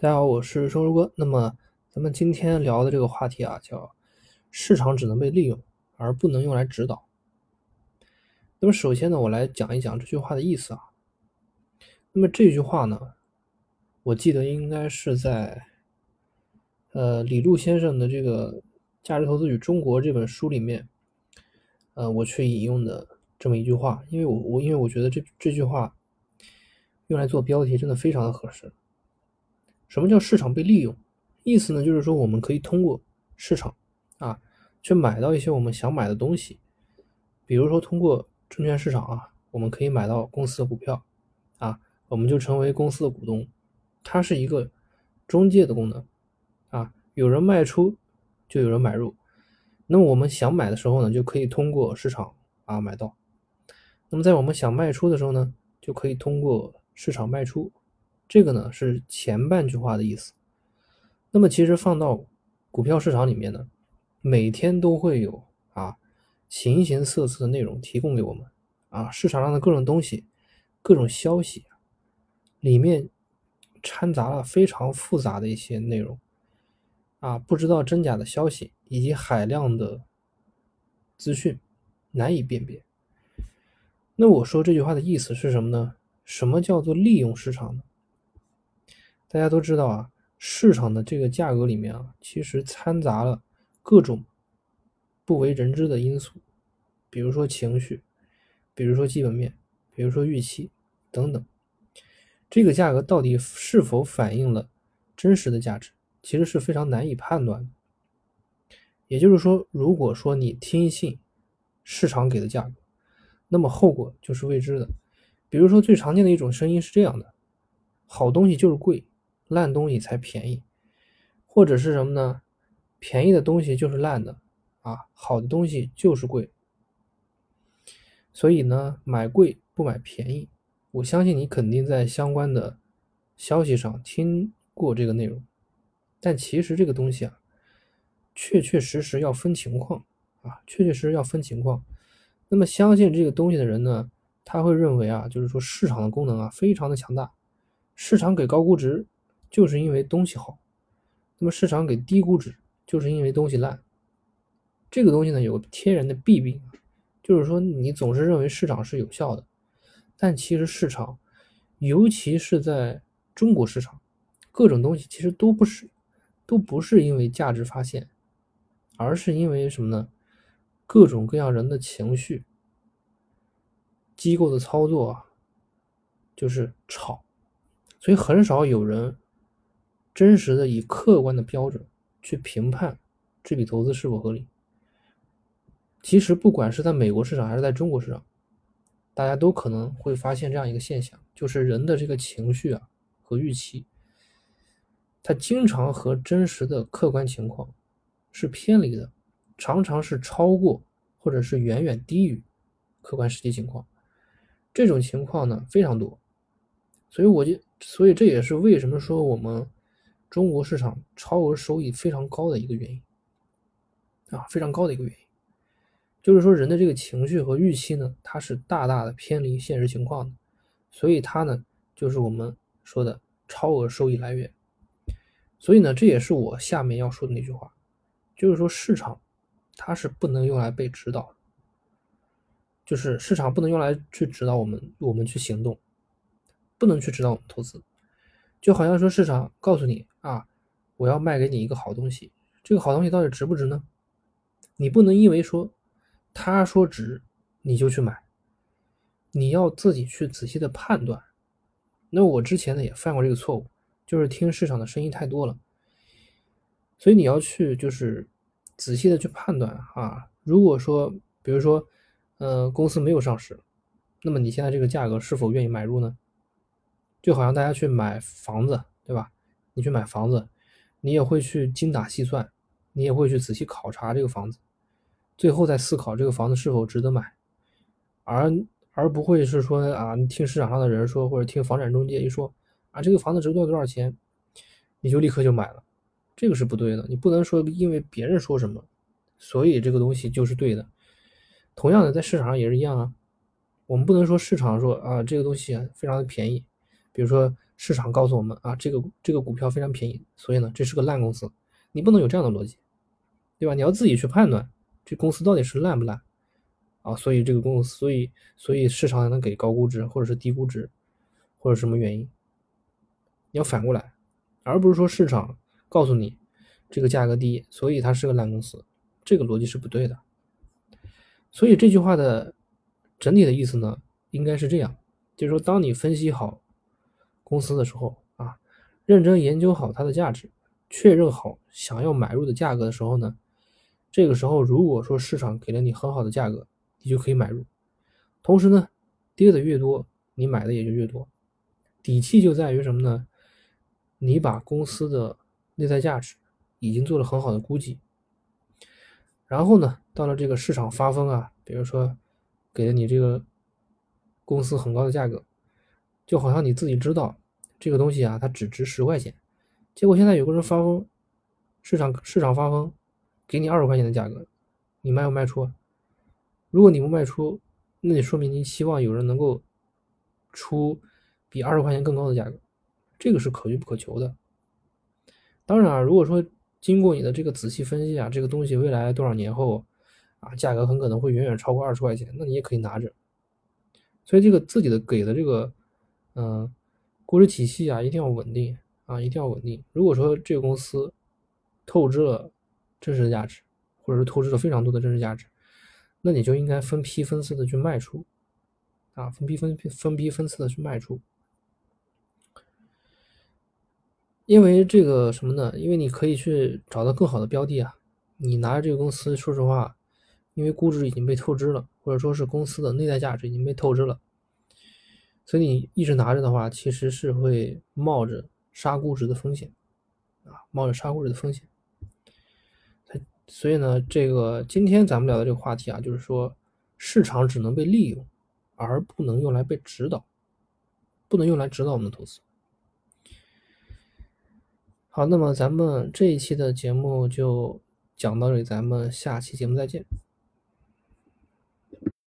大家好，我是收入哥。那么咱们今天聊的这个话题啊，叫市场只能被利用，而不能用来指导。那么首先呢，我来讲一讲这句话的意思啊。那么这句话呢，我记得应该是在呃李路先生的这个《价值投资与中国》这本书里面，呃，我去引用的这么一句话，因为我我因为我觉得这这句话用来做标题真的非常的合适。什么叫市场被利用？意思呢，就是说我们可以通过市场啊，去买到一些我们想买的东西。比如说，通过证券市场啊，我们可以买到公司的股票啊，我们就成为公司的股东。它是一个中介的功能啊，有人卖出，就有人买入。那么我们想买的时候呢，就可以通过市场啊买到。那么在我们想卖出的时候呢，就可以通过市场卖出。这个呢是前半句话的意思。那么其实放到股票市场里面呢，每天都会有啊形形色色的内容提供给我们啊，市场上的各种东西、各种消息，里面掺杂了非常复杂的一些内容啊，不知道真假的消息以及海量的资讯难以辨别。那我说这句话的意思是什么呢？什么叫做利用市场呢？大家都知道啊，市场的这个价格里面啊，其实掺杂了各种不为人知的因素，比如说情绪，比如说基本面，比如说预期等等。这个价格到底是否反映了真实的价值，其实是非常难以判断的。也就是说，如果说你听信市场给的价格，那么后果就是未知的。比如说，最常见的一种声音是这样的：好东西就是贵。烂东西才便宜，或者是什么呢？便宜的东西就是烂的啊，好的东西就是贵。所以呢，买贵不买便宜。我相信你肯定在相关的消息上听过这个内容，但其实这个东西啊，确确实实要分情况啊，确确实实要分情况。那么相信这个东西的人呢，他会认为啊，就是说市场的功能啊非常的强大，市场给高估值。就是因为东西好，那么市场给低估值，就是因为东西烂。这个东西呢，有个天然的弊病，就是说你总是认为市场是有效的，但其实市场，尤其是在中国市场，各种东西其实都不是，都不是因为价值发现，而是因为什么呢？各种各样人的情绪，机构的操作啊，就是炒，所以很少有人。真实的以客观的标准去评判这笔投资是否合理。其实不管是在美国市场还是在中国市场，大家都可能会发现这样一个现象，就是人的这个情绪啊和预期，它经常和真实的客观情况是偏离的，常常是超过或者是远远低于客观实际情况。这种情况呢非常多，所以我就所以这也是为什么说我们。中国市场超额收益非常高的一个原因啊，非常高的一个原因，就是说人的这个情绪和预期呢，它是大大的偏离现实情况的，所以它呢，就是我们说的超额收益来源。所以呢，这也是我下面要说的那句话，就是说市场它是不能用来被指导，就是市场不能用来去指导我们，我们去行动，不能去指导我们投资。就好像说市场告诉你啊，我要卖给你一个好东西，这个好东西到底值不值呢？你不能因为说他说值你就去买，你要自己去仔细的判断。那我之前呢也犯过这个错误，就是听市场的声音太多了，所以你要去就是仔细的去判断啊。如果说比如说，呃，公司没有上市，那么你现在这个价格是否愿意买入呢？就好像大家去买房子，对吧？你去买房子，你也会去精打细算，你也会去仔细考察这个房子，最后再思考这个房子是否值得买，而而不会是说啊，你听市场上的人说，或者听房产中介一说啊，这个房子值多少多少钱，你就立刻就买了，这个是不对的。你不能说因为别人说什么，所以这个东西就是对的。同样的，在市场上也是一样啊，我们不能说市场说啊，这个东西非常的便宜。比如说市场告诉我们啊，这个这个股票非常便宜，所以呢这是个烂公司，你不能有这样的逻辑，对吧？你要自己去判断这公司到底是烂不烂啊，所以这个公司，所以所以市场才能给高估值或者是低估值，或者什么原因，你要反过来，而不是说市场告诉你这个价格低，所以它是个烂公司，这个逻辑是不对的。所以这句话的整体的意思呢，应该是这样。就是说，当你分析好公司的时候啊，认真研究好它的价值，确认好想要买入的价格的时候呢，这个时候如果说市场给了你很好的价格，你就可以买入。同时呢，跌的越多，你买的也就越多。底气就在于什么呢？你把公司的内在价值已经做了很好的估计，然后呢，到了这个市场发疯啊，比如说给了你这个。公司很高的价格，就好像你自己知道这个东西啊，它只值十块钱，结果现在有个人发疯，市场市场发疯，给你二十块钱的价格，你卖不卖出？如果你不卖出，那就说明你希望有人能够出比二十块钱更高的价格，这个是可遇不可求的。当然啊，如果说经过你的这个仔细分析啊，这个东西未来多少年后啊，价格很可能会远远超过二十块钱，那你也可以拿着。所以这个自己的给的这个，嗯，估值体系啊，一定要稳定啊，一定要稳定。如果说这个公司透支了真实的价值，或者是透支了非常多的真实价值，那你就应该分批分次的去卖出，啊，分批分分批分次的去卖出。因为这个什么呢？因为你可以去找到更好的标的啊。你拿着这个公司，说实话。因为估值已经被透支了，或者说是公司的内在价值已经被透支了，所以你一直拿着的话，其实是会冒着杀估值的风险啊，冒着杀估值的风险。所以呢，这个今天咱们聊的这个话题啊，就是说市场只能被利用，而不能用来被指导，不能用来指导我们的投资。好，那么咱们这一期的节目就讲到这里，咱们下期节目再见。